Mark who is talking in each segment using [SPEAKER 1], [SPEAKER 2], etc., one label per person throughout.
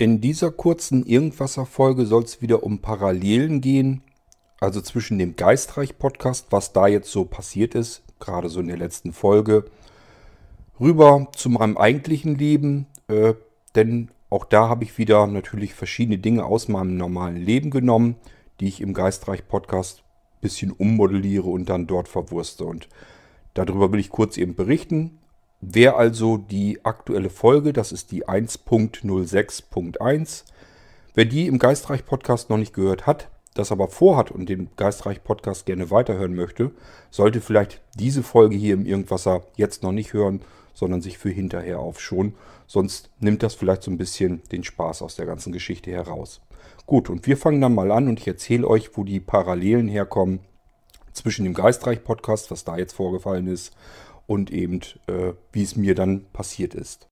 [SPEAKER 1] In dieser kurzen Irgendwasser-Folge soll es wieder um Parallelen gehen, also zwischen dem Geistreich-Podcast, was da jetzt so passiert ist, gerade so in der letzten Folge, rüber zu meinem eigentlichen Leben, äh, denn auch da habe ich wieder natürlich verschiedene Dinge aus meinem normalen Leben genommen, die ich im Geistreich-Podcast ein bisschen ummodelliere und dann dort verwurste. Und darüber will ich kurz eben berichten. Wer also die aktuelle Folge, das ist die 1.06.1, wer die im Geistreich Podcast noch nicht gehört hat, das aber vorhat und den Geistreich Podcast gerne weiterhören möchte, sollte vielleicht diese Folge hier im Irgendwasser jetzt noch nicht hören, sondern sich für hinterher aufschonen. Sonst nimmt das vielleicht so ein bisschen den Spaß aus der ganzen Geschichte heraus. Gut, und wir fangen dann mal an und ich erzähle euch, wo die Parallelen herkommen zwischen dem Geistreich Podcast, was da jetzt vorgefallen ist, und eben äh, wie es mir dann passiert ist.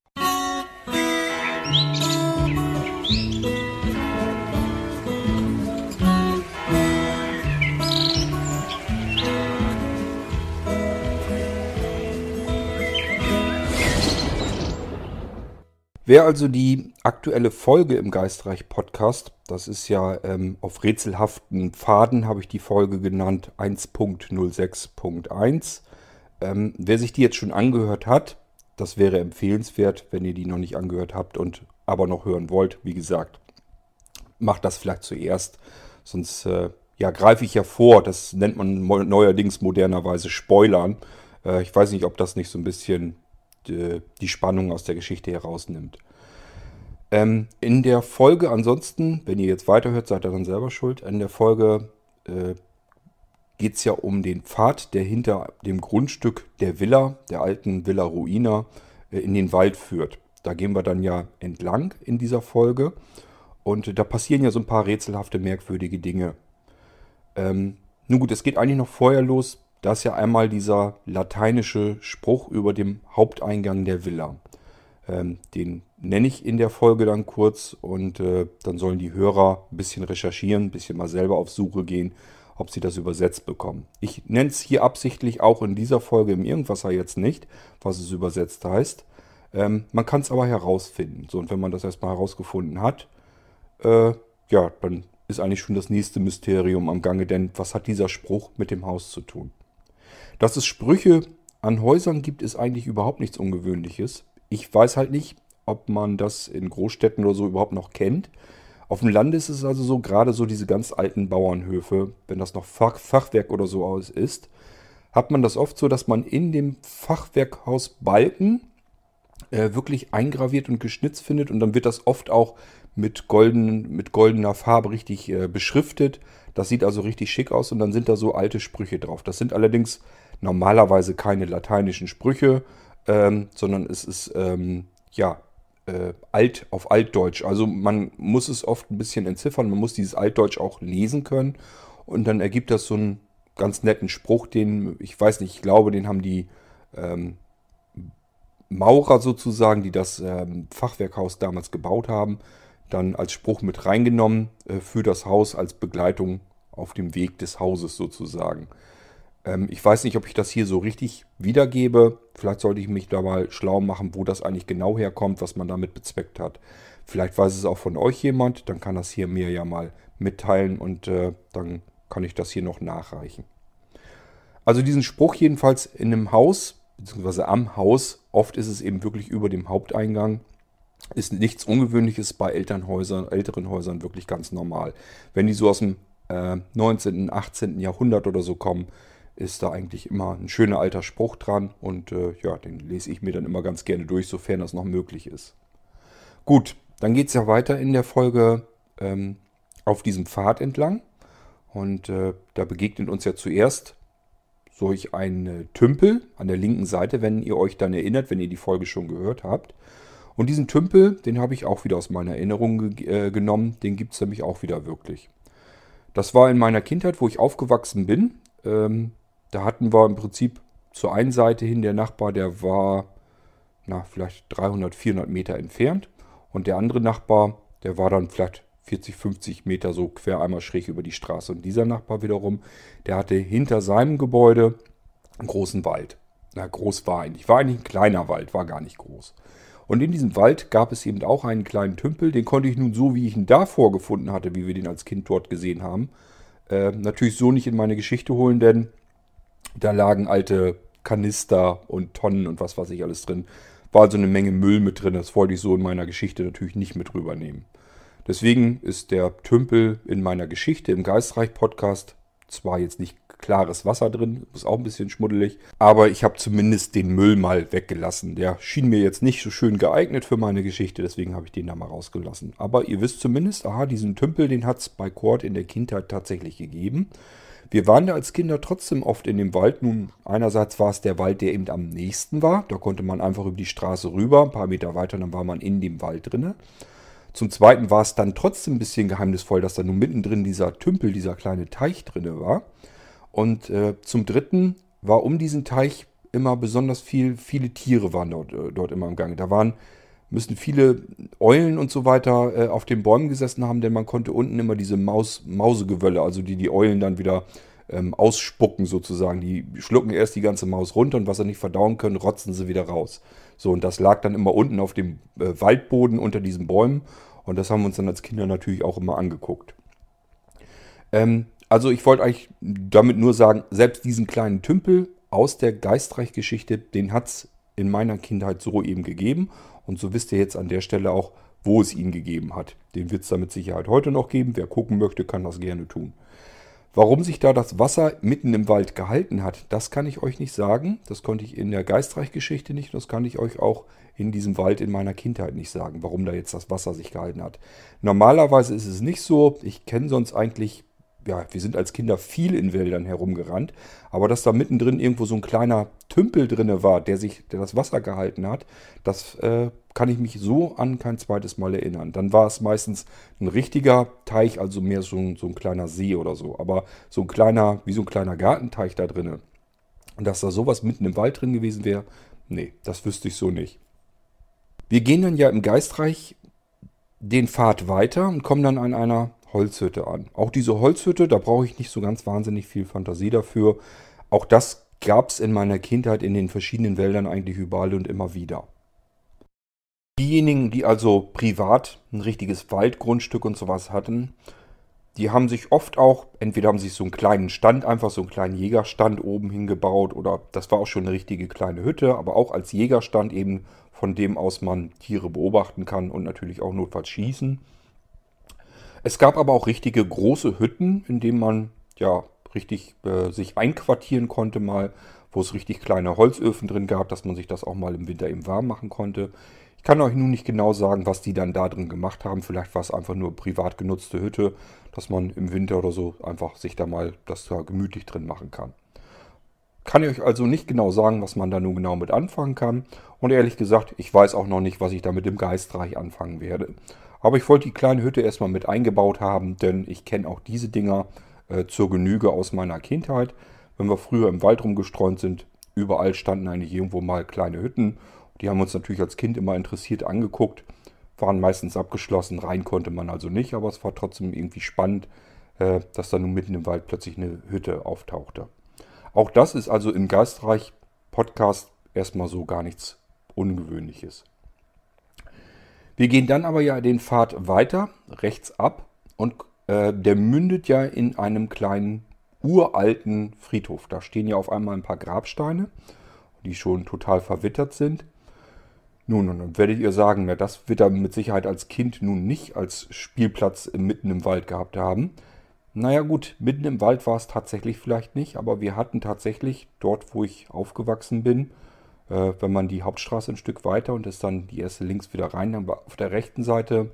[SPEAKER 1] Wer also die aktuelle Folge im Geistreich Podcast, das ist ja ähm, auf rätselhaften Pfaden, habe ich die Folge genannt, 1.06.1, ähm, wer sich die jetzt schon angehört hat, das wäre empfehlenswert, wenn ihr die noch nicht angehört habt und aber noch hören wollt. Wie gesagt, macht das vielleicht zuerst, sonst äh, ja, greife ich ja vor. Das nennt man neuerdings modernerweise Spoilern. Äh, ich weiß nicht, ob das nicht so ein bisschen äh, die Spannung aus der Geschichte herausnimmt. Ähm, in der Folge ansonsten, wenn ihr jetzt weiterhört, seid ihr dann selber schuld. In der Folge äh, geht es ja um den Pfad, der hinter dem Grundstück der Villa, der alten Villa Ruina, äh, in den Wald führt. Da gehen wir dann ja entlang in dieser Folge. Und da passieren ja so ein paar rätselhafte, merkwürdige Dinge. Ähm, nun gut, es geht eigentlich noch vorher los. Da ist ja einmal dieser lateinische Spruch über dem Haupteingang der Villa. Ähm, den nenne ich in der Folge dann kurz und äh, dann sollen die Hörer ein bisschen recherchieren, ein bisschen mal selber auf Suche gehen ob sie das übersetzt bekommen. Ich nenne es hier absichtlich auch in dieser Folge im Irgendwasser jetzt nicht, was es übersetzt heißt. Ähm, man kann es aber herausfinden. So, und wenn man das erstmal herausgefunden hat, äh, ja, dann ist eigentlich schon das nächste Mysterium am Gange, denn was hat dieser Spruch mit dem Haus zu tun? Dass es Sprüche an Häusern gibt, ist eigentlich überhaupt nichts Ungewöhnliches. Ich weiß halt nicht, ob man das in Großstädten oder so überhaupt noch kennt. Auf dem Land ist es also so, gerade so diese ganz alten Bauernhöfe, wenn das noch Fach, Fachwerk oder so aus ist, hat man das oft so, dass man in dem Fachwerkhaus Balken äh, wirklich eingraviert und geschnitzt findet und dann wird das oft auch mit, golden, mit goldener Farbe richtig äh, beschriftet. Das sieht also richtig schick aus und dann sind da so alte Sprüche drauf. Das sind allerdings normalerweise keine lateinischen Sprüche, ähm, sondern es ist ähm, ja äh, alt auf Altdeutsch. Also man muss es oft ein bisschen entziffern, man muss dieses Altdeutsch auch lesen können und dann ergibt das so einen ganz netten Spruch, den ich weiß nicht, ich glaube, den haben die ähm, Maurer sozusagen, die das ähm, Fachwerkhaus damals gebaut haben, dann als Spruch mit reingenommen äh, für das Haus als Begleitung auf dem Weg des Hauses sozusagen. Ähm, ich weiß nicht, ob ich das hier so richtig wiedergebe. Vielleicht sollte ich mich da mal schlau machen, wo das eigentlich genau herkommt, was man damit bezweckt hat. Vielleicht weiß es auch von euch jemand, dann kann das hier mir ja mal mitteilen und äh, dann kann ich das hier noch nachreichen. Also diesen Spruch jedenfalls in einem Haus, beziehungsweise am Haus, oft ist es eben wirklich über dem Haupteingang, ist nichts Ungewöhnliches bei Elternhäusern, älteren Häusern wirklich ganz normal. Wenn die so aus dem äh, 19., 18. Jahrhundert oder so kommen, ist da eigentlich immer ein schöner alter Spruch dran und äh, ja, den lese ich mir dann immer ganz gerne durch, sofern das noch möglich ist. Gut, dann geht es ja weiter in der Folge ähm, auf diesem Pfad entlang und äh, da begegnet uns ja zuerst solch ein äh, Tümpel an der linken Seite, wenn ihr euch dann erinnert, wenn ihr die Folge schon gehört habt. Und diesen Tümpel, den habe ich auch wieder aus meiner Erinnerung ge äh, genommen, den gibt es nämlich auch wieder wirklich. Das war in meiner Kindheit, wo ich aufgewachsen bin. Ähm, da hatten wir im Prinzip zur einen Seite hin der Nachbar, der war na, vielleicht 300, 400 Meter entfernt. Und der andere Nachbar, der war dann vielleicht 40, 50 Meter so quer einmal schräg über die Straße. Und dieser Nachbar wiederum, der hatte hinter seinem Gebäude einen großen Wald. Na, groß war eigentlich. War eigentlich ein kleiner Wald, war gar nicht groß. Und in diesem Wald gab es eben auch einen kleinen Tümpel, den konnte ich nun so, wie ich ihn da vorgefunden hatte, wie wir den als Kind dort gesehen haben, äh, natürlich so nicht in meine Geschichte holen, denn da lagen alte Kanister und Tonnen und was weiß ich alles drin. War also eine Menge Müll mit drin. Das wollte ich so in meiner Geschichte natürlich nicht mit rübernehmen. Deswegen ist der Tümpel in meiner Geschichte im Geistreich-Podcast zwar jetzt nicht klares Wasser drin, ist auch ein bisschen schmuddelig, aber ich habe zumindest den Müll mal weggelassen. Der schien mir jetzt nicht so schön geeignet für meine Geschichte, deswegen habe ich den da mal rausgelassen. Aber ihr wisst zumindest, aha, diesen Tümpel, den hat es bei Kurt in der Kindheit tatsächlich gegeben. Wir waren da als Kinder trotzdem oft in dem Wald. Nun, einerseits war es der Wald, der eben am nächsten war. Da konnte man einfach über die Straße rüber, ein paar Meter weiter, dann war man in dem Wald drinne. Zum Zweiten war es dann trotzdem ein bisschen geheimnisvoll, dass da nun mittendrin dieser Tümpel, dieser kleine Teich drinne war. Und äh, zum Dritten war um diesen Teich immer besonders viel, viele Tiere waren dort, äh, dort immer im Gange. Da waren, müssen viele Eulen und so weiter äh, auf den Bäumen gesessen haben, denn man konnte unten immer diese Maus, Mausegewölle, also die die Eulen dann wieder ähm, ausspucken sozusagen. Die schlucken erst die ganze Maus runter und was sie nicht verdauen können, rotzen sie wieder raus. So, und das lag dann immer unten auf dem äh, Waldboden unter diesen Bäumen. Und das haben wir uns dann als Kinder natürlich auch immer angeguckt. Ähm, also ich wollte eigentlich damit nur sagen, selbst diesen kleinen Tümpel aus der Geistreich-Geschichte, den hat es in meiner Kindheit so eben gegeben. Und so wisst ihr jetzt an der Stelle auch, wo es ihn gegeben hat. Den wird es da mit Sicherheit heute noch geben. Wer gucken möchte, kann das gerne tun. Warum sich da das Wasser mitten im Wald gehalten hat, das kann ich euch nicht sagen. Das konnte ich in der Geistreich-Geschichte nicht. Das kann ich euch auch in diesem Wald in meiner Kindheit nicht sagen, warum da jetzt das Wasser sich gehalten hat. Normalerweise ist es nicht so. Ich kenne sonst eigentlich ja, wir sind als Kinder viel in Wäldern herumgerannt, aber dass da mittendrin irgendwo so ein kleiner Tümpel drinne war, der sich, der das Wasser gehalten hat, das äh, kann ich mich so an kein zweites Mal erinnern. Dann war es meistens ein richtiger Teich, also mehr so ein, so ein kleiner See oder so, aber so ein kleiner, wie so ein kleiner Gartenteich da drinne. Und dass da sowas mitten im Wald drin gewesen wäre, nee, das wüsste ich so nicht. Wir gehen dann ja im Geistreich den Pfad weiter und kommen dann an einer Holzhütte an. Auch diese Holzhütte, da brauche ich nicht so ganz wahnsinnig viel Fantasie dafür. Auch das gab es in meiner Kindheit in den verschiedenen Wäldern eigentlich überall und immer wieder. Diejenigen, die also privat ein richtiges Waldgrundstück und sowas hatten, die haben sich oft auch, entweder haben sich so einen kleinen Stand, einfach so einen kleinen Jägerstand oben hingebaut oder das war auch schon eine richtige kleine Hütte, aber auch als Jägerstand eben, von dem aus man Tiere beobachten kann und natürlich auch notfalls schießen. Es gab aber auch richtige große Hütten, in denen man ja richtig äh, sich einquartieren konnte mal, wo es richtig kleine Holzöfen drin gab, dass man sich das auch mal im Winter eben warm machen konnte. Ich kann euch nun nicht genau sagen, was die dann da drin gemacht haben. Vielleicht war es einfach nur privat genutzte Hütte, dass man im Winter oder so einfach sich da mal das da gemütlich drin machen kann. Kann ich euch also nicht genau sagen, was man da nun genau mit anfangen kann. Und ehrlich gesagt, ich weiß auch noch nicht, was ich da mit dem Geistreich anfangen werde. Aber ich wollte die kleine Hütte erstmal mit eingebaut haben, denn ich kenne auch diese Dinger äh, zur Genüge aus meiner Kindheit. Wenn wir früher im Wald rumgestreunt sind, überall standen eigentlich irgendwo mal kleine Hütten. Die haben uns natürlich als Kind immer interessiert angeguckt, waren meistens abgeschlossen, rein konnte man also nicht, aber es war trotzdem irgendwie spannend, äh, dass da nun mitten im Wald plötzlich eine Hütte auftauchte. Auch das ist also im Geistreich Podcast erstmal so gar nichts Ungewöhnliches. Wir gehen dann aber ja den Pfad weiter, rechts ab und äh, der mündet ja in einem kleinen uralten Friedhof. Da stehen ja auf einmal ein paar Grabsteine, die schon total verwittert sind. Nun, und dann werdet ihr sagen, ja, das wird er mit Sicherheit als Kind nun nicht als Spielplatz mitten im Wald gehabt haben. Naja gut, mitten im Wald war es tatsächlich vielleicht nicht, aber wir hatten tatsächlich dort, wo ich aufgewachsen bin, äh, wenn man die Hauptstraße ein Stück weiter und ist dann die erste links wieder rein, dann war auf der rechten Seite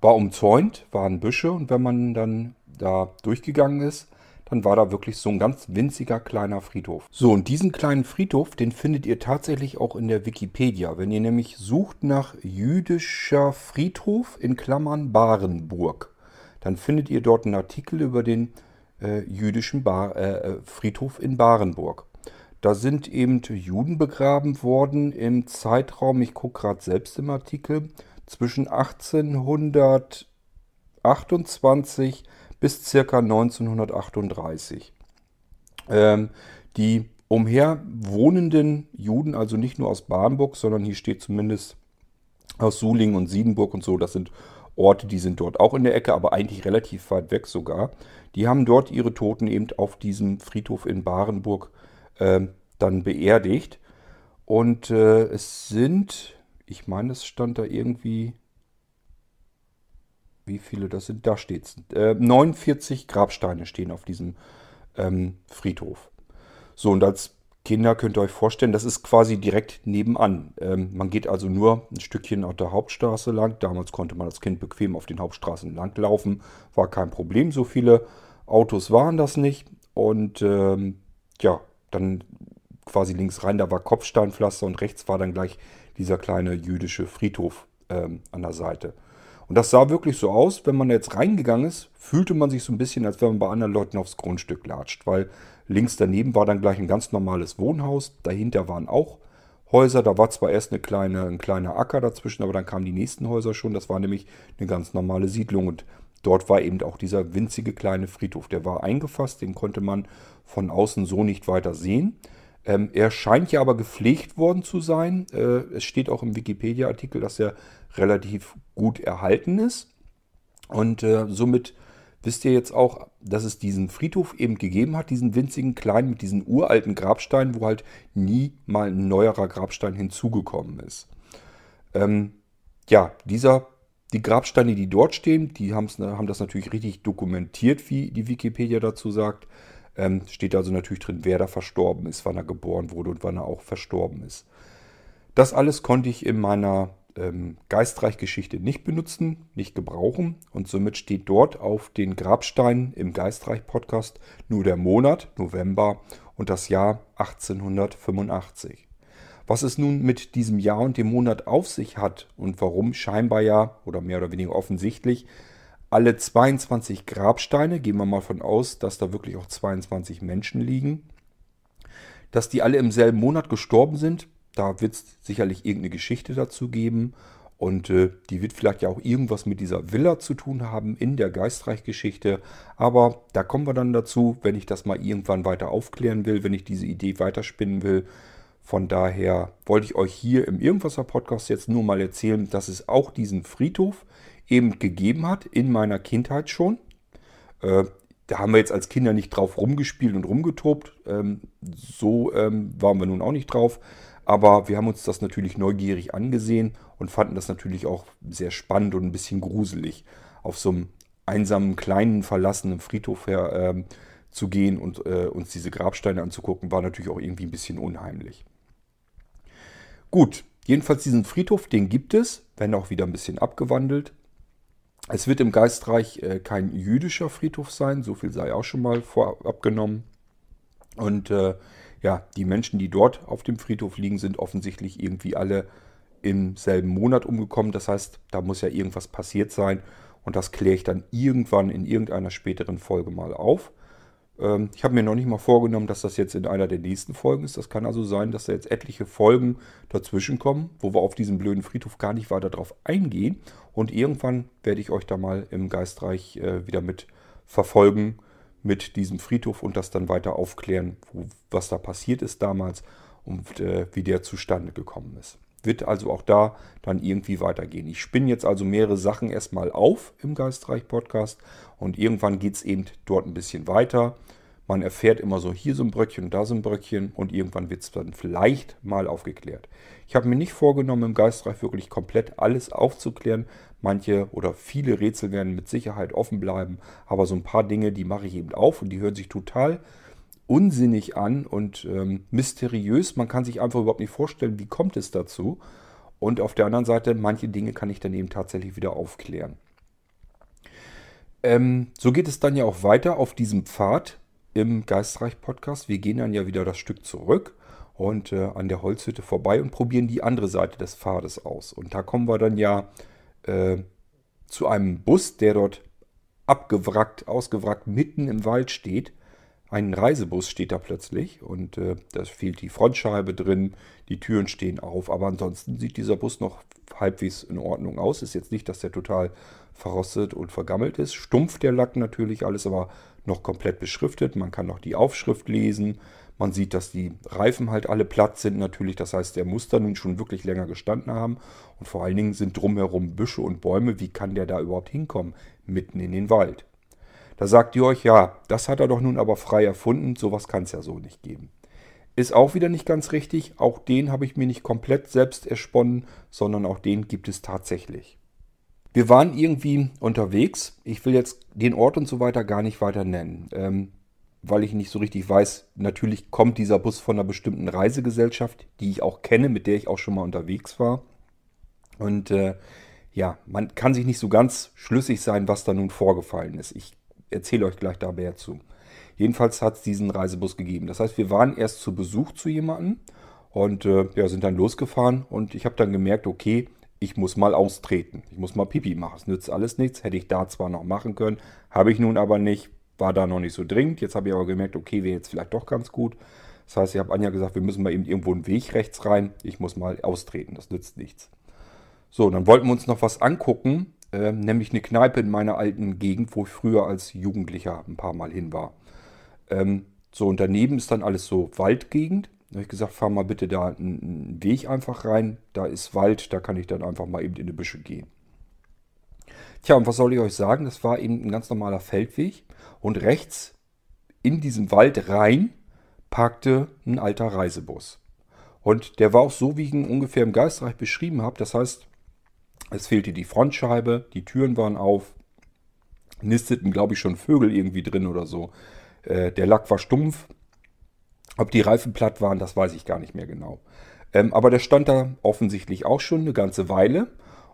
[SPEAKER 1] war umzäunt, waren Büsche und wenn man dann da durchgegangen ist, dann war da wirklich so ein ganz winziger kleiner Friedhof. So, und diesen kleinen Friedhof, den findet ihr tatsächlich auch in der Wikipedia. Wenn ihr nämlich sucht nach jüdischer Friedhof in Klammern Barenburg, dann findet ihr dort einen Artikel über den äh, jüdischen Bar, äh, Friedhof in Barenburg. Da sind eben Juden begraben worden im Zeitraum, ich gucke gerade selbst im Artikel, zwischen 1828 bis circa 1938. Ähm, die umher wohnenden Juden, also nicht nur aus Barnburg, sondern hier steht zumindest aus Sulingen und Siedenburg und so, das sind Orte, die sind dort auch in der Ecke, aber eigentlich relativ weit weg sogar. Die haben dort ihre Toten eben auf diesem Friedhof in Barenburg äh, dann beerdigt. Und äh, es sind, ich meine, es stand da irgendwie, wie viele das sind, da steht es, äh, 49 Grabsteine stehen auf diesem ähm, Friedhof. So, und als Kinder könnt ihr euch vorstellen, das ist quasi direkt nebenan. Ähm, man geht also nur ein Stückchen auf der Hauptstraße lang. Damals konnte man als Kind bequem auf den Hauptstraßen lang laufen. War kein Problem. So viele Autos waren das nicht. Und ähm, ja, dann quasi links rein, da war Kopfsteinpflaster und rechts war dann gleich dieser kleine jüdische Friedhof ähm, an der Seite. Und das sah wirklich so aus, wenn man jetzt reingegangen ist, fühlte man sich so ein bisschen, als wenn man bei anderen Leuten aufs Grundstück latscht, weil links daneben war dann gleich ein ganz normales Wohnhaus, dahinter waren auch Häuser, da war zwar erst eine kleine, ein kleiner Acker dazwischen, aber dann kamen die nächsten Häuser schon, das war nämlich eine ganz normale Siedlung und dort war eben auch dieser winzige kleine Friedhof, der war eingefasst, den konnte man von außen so nicht weiter sehen. Ähm, er scheint ja aber gepflegt worden zu sein. Äh, es steht auch im Wikipedia-Artikel, dass er relativ gut erhalten ist. Und äh, somit wisst ihr jetzt auch, dass es diesen Friedhof eben gegeben hat, diesen winzigen kleinen mit diesen uralten Grabsteinen, wo halt nie mal ein neuerer Grabstein hinzugekommen ist. Ähm, ja, dieser, die Grabsteine, die dort stehen, die haben das natürlich richtig dokumentiert, wie die Wikipedia dazu sagt. Ähm, steht also natürlich drin, wer da verstorben ist, wann er geboren wurde und wann er auch verstorben ist. Das alles konnte ich in meiner ähm, Geistreich-Geschichte nicht benutzen, nicht gebrauchen und somit steht dort auf den Grabsteinen im Geistreich-Podcast nur der Monat, November und das Jahr 1885. Was es nun mit diesem Jahr und dem Monat auf sich hat und warum scheinbar ja oder mehr oder weniger offensichtlich alle 22 Grabsteine, gehen wir mal von aus, dass da wirklich auch 22 Menschen liegen, dass die alle im selben Monat gestorben sind. Da wird es sicherlich irgendeine Geschichte dazu geben. Und äh, die wird vielleicht ja auch irgendwas mit dieser Villa zu tun haben in der Geistreichgeschichte. Aber da kommen wir dann dazu, wenn ich das mal irgendwann weiter aufklären will, wenn ich diese Idee weiterspinnen will. Von daher wollte ich euch hier im Irgendwasser Podcast jetzt nur mal erzählen, dass es auch diesen Friedhof eben gegeben hat, in meiner Kindheit schon. Äh, da haben wir jetzt als Kinder nicht drauf rumgespielt und rumgetobt. Ähm, so ähm, waren wir nun auch nicht drauf. Aber wir haben uns das natürlich neugierig angesehen und fanden das natürlich auch sehr spannend und ein bisschen gruselig, auf so einem einsamen, kleinen, verlassenen Friedhof her ähm, zu gehen und äh, uns diese Grabsteine anzugucken, war natürlich auch irgendwie ein bisschen unheimlich. Gut, jedenfalls diesen Friedhof, den gibt es, wenn auch wieder ein bisschen abgewandelt. Es wird im Geistreich äh, kein jüdischer Friedhof sein, so viel sei auch schon mal vorab genommen. Und äh, ja, die Menschen, die dort auf dem Friedhof liegen, sind offensichtlich irgendwie alle im selben Monat umgekommen. Das heißt, da muss ja irgendwas passiert sein. Und das kläre ich dann irgendwann in irgendeiner späteren Folge mal auf. Ähm, ich habe mir noch nicht mal vorgenommen, dass das jetzt in einer der nächsten Folgen ist. Das kann also sein, dass da jetzt etliche Folgen dazwischen kommen, wo wir auf diesen blöden Friedhof gar nicht weiter drauf eingehen. Und irgendwann werde ich euch da mal im Geistreich äh, wieder mit verfolgen mit diesem Friedhof und das dann weiter aufklären, wo, was da passiert ist damals und äh, wie der zustande gekommen ist. Wird also auch da dann irgendwie weitergehen. Ich spinne jetzt also mehrere Sachen erstmal auf im Geistreich Podcast und irgendwann geht es eben dort ein bisschen weiter. Man erfährt immer so hier so ein Bröckchen da so ein Bröckchen und irgendwann wird es dann vielleicht mal aufgeklärt. Ich habe mir nicht vorgenommen, im Geistreich wirklich komplett alles aufzuklären. Manche oder viele Rätsel werden mit Sicherheit offen bleiben, aber so ein paar Dinge, die mache ich eben auf und die hören sich total unsinnig an und ähm, mysteriös. Man kann sich einfach überhaupt nicht vorstellen, wie kommt es dazu. Und auf der anderen Seite, manche Dinge kann ich dann eben tatsächlich wieder aufklären. Ähm, so geht es dann ja auch weiter auf diesem Pfad, im Geistreich-Podcast. Wir gehen dann ja wieder das Stück zurück und äh, an der Holzhütte vorbei und probieren die andere Seite des Pfades aus. Und da kommen wir dann ja äh, zu einem Bus, der dort abgewrackt, ausgewrackt mitten im Wald steht. Ein Reisebus steht da plötzlich und äh, da fehlt die Frontscheibe drin, die Türen stehen auf, aber ansonsten sieht dieser Bus noch halbwegs in Ordnung aus. Ist jetzt nicht, dass der total verrostet und vergammelt ist. Stumpf der Lack natürlich alles, aber noch komplett beschriftet. Man kann noch die Aufschrift lesen. Man sieht, dass die Reifen halt alle platt sind natürlich. Das heißt, der muss da nun schon wirklich länger gestanden haben. Und vor allen Dingen sind drumherum Büsche und Bäume. Wie kann der da überhaupt hinkommen? Mitten in den Wald. Da sagt ihr euch, ja, das hat er doch nun aber frei erfunden. Sowas kann es ja so nicht geben. Ist auch wieder nicht ganz richtig. Auch den habe ich mir nicht komplett selbst ersponnen, sondern auch den gibt es tatsächlich. Wir waren irgendwie unterwegs. Ich will jetzt den Ort und so weiter gar nicht weiter nennen, ähm, weil ich nicht so richtig weiß. Natürlich kommt dieser Bus von einer bestimmten Reisegesellschaft, die ich auch kenne, mit der ich auch schon mal unterwegs war. Und äh, ja, man kann sich nicht so ganz schlüssig sein, was da nun vorgefallen ist. Ich erzähle euch gleich da mehr zu. Jedenfalls hat es diesen Reisebus gegeben. Das heißt, wir waren erst zu Besuch zu jemandem und äh, ja, sind dann losgefahren und ich habe dann gemerkt, okay, ich muss mal austreten. Ich muss mal Pipi machen. Es nützt alles nichts. Hätte ich da zwar noch machen können, habe ich nun aber nicht. War da noch nicht so dringend. Jetzt habe ich aber gemerkt, okay, wäre jetzt vielleicht doch ganz gut. Das heißt, ich habe Anja gesagt, wir müssen mal eben irgendwo einen Weg rechts rein. Ich muss mal austreten. Das nützt nichts. So, dann wollten wir uns noch was angucken. Äh, nämlich eine Kneipe in meiner alten Gegend, wo ich früher als Jugendlicher ein paar Mal hin war. Ähm, so, und daneben ist dann alles so Waldgegend. Da habe ich gesagt, fahr mal bitte da einen Weg einfach rein. Da ist Wald, da kann ich dann einfach mal eben in die Büsche gehen. Tja, und was soll ich euch sagen? Das war eben ein ganz normaler Feldweg. Und rechts in diesem Wald rein parkte ein alter Reisebus. Und der war auch so, wie ich ihn ungefähr im Geistreich beschrieben habe. Das heißt, es fehlte die Frontscheibe, die Türen waren auf, nisteten, glaube ich, schon Vögel irgendwie drin oder so. Äh, der Lack war stumpf, ob die Reifen platt waren, das weiß ich gar nicht mehr genau. Ähm, aber der stand da offensichtlich auch schon eine ganze Weile.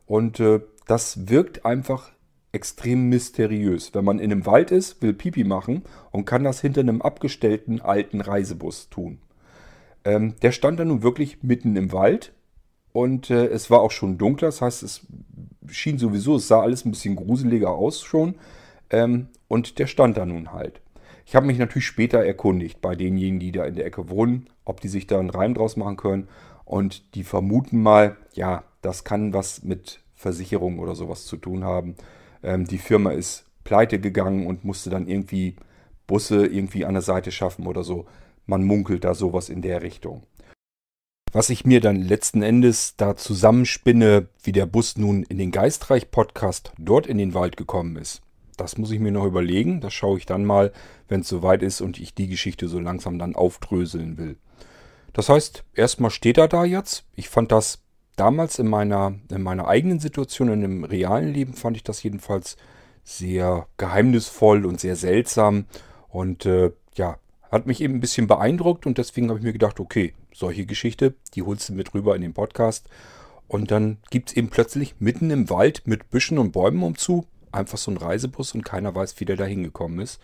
[SPEAKER 1] Und äh, das wirkt einfach extrem mysteriös. Wenn man in einem Wald ist, will Pipi machen und kann das hinter einem abgestellten alten Reisebus tun. Ähm, der stand da nun wirklich mitten im Wald und äh, es war auch schon dunkler. Das heißt, es schien sowieso, es sah alles ein bisschen gruseliger aus schon. Ähm, und der stand da nun halt. Ich habe mich natürlich später erkundigt bei denjenigen, die da in der Ecke wohnen, ob die sich da einen Reim draus machen können. Und die vermuten mal, ja, das kann was mit Versicherung oder sowas zu tun haben. Ähm, die Firma ist pleite gegangen und musste dann irgendwie Busse irgendwie an der Seite schaffen oder so. Man munkelt da sowas in der Richtung. Was ich mir dann letzten Endes da zusammenspinne, wie der Bus nun in den Geistreich-Podcast dort in den Wald gekommen ist, das muss ich mir noch überlegen. Das schaue ich dann mal, wenn es soweit ist und ich die Geschichte so langsam dann aufdröseln will. Das heißt, erstmal steht er da jetzt. Ich fand das damals in meiner, in meiner eigenen Situation, in dem realen Leben, fand ich das jedenfalls sehr geheimnisvoll und sehr seltsam. Und äh, ja, hat mich eben ein bisschen beeindruckt und deswegen habe ich mir gedacht, okay, solche Geschichte, die holst du mit rüber in den Podcast. Und dann gibt es eben plötzlich mitten im Wald mit Büschen und Bäumen umzu einfach so ein Reisebus und keiner weiß, wie der da hingekommen ist.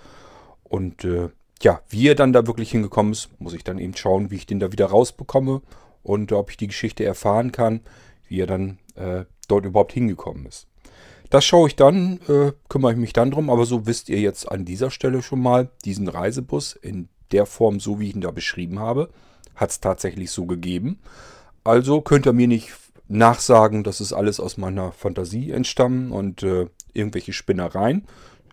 [SPEAKER 1] Und äh, ja, wie er dann da wirklich hingekommen ist, muss ich dann eben schauen, wie ich den da wieder rausbekomme und ob ich die Geschichte erfahren kann, wie er dann äh, dort überhaupt hingekommen ist. Das schaue ich dann, äh, kümmere ich mich dann drum, aber so wisst ihr jetzt an dieser Stelle schon mal, diesen Reisebus in der Form, so wie ich ihn da beschrieben habe, hat es tatsächlich so gegeben. Also könnt ihr mir nicht nachsagen, dass es alles aus meiner Fantasie entstammen und äh, irgendwelche Spinnereien.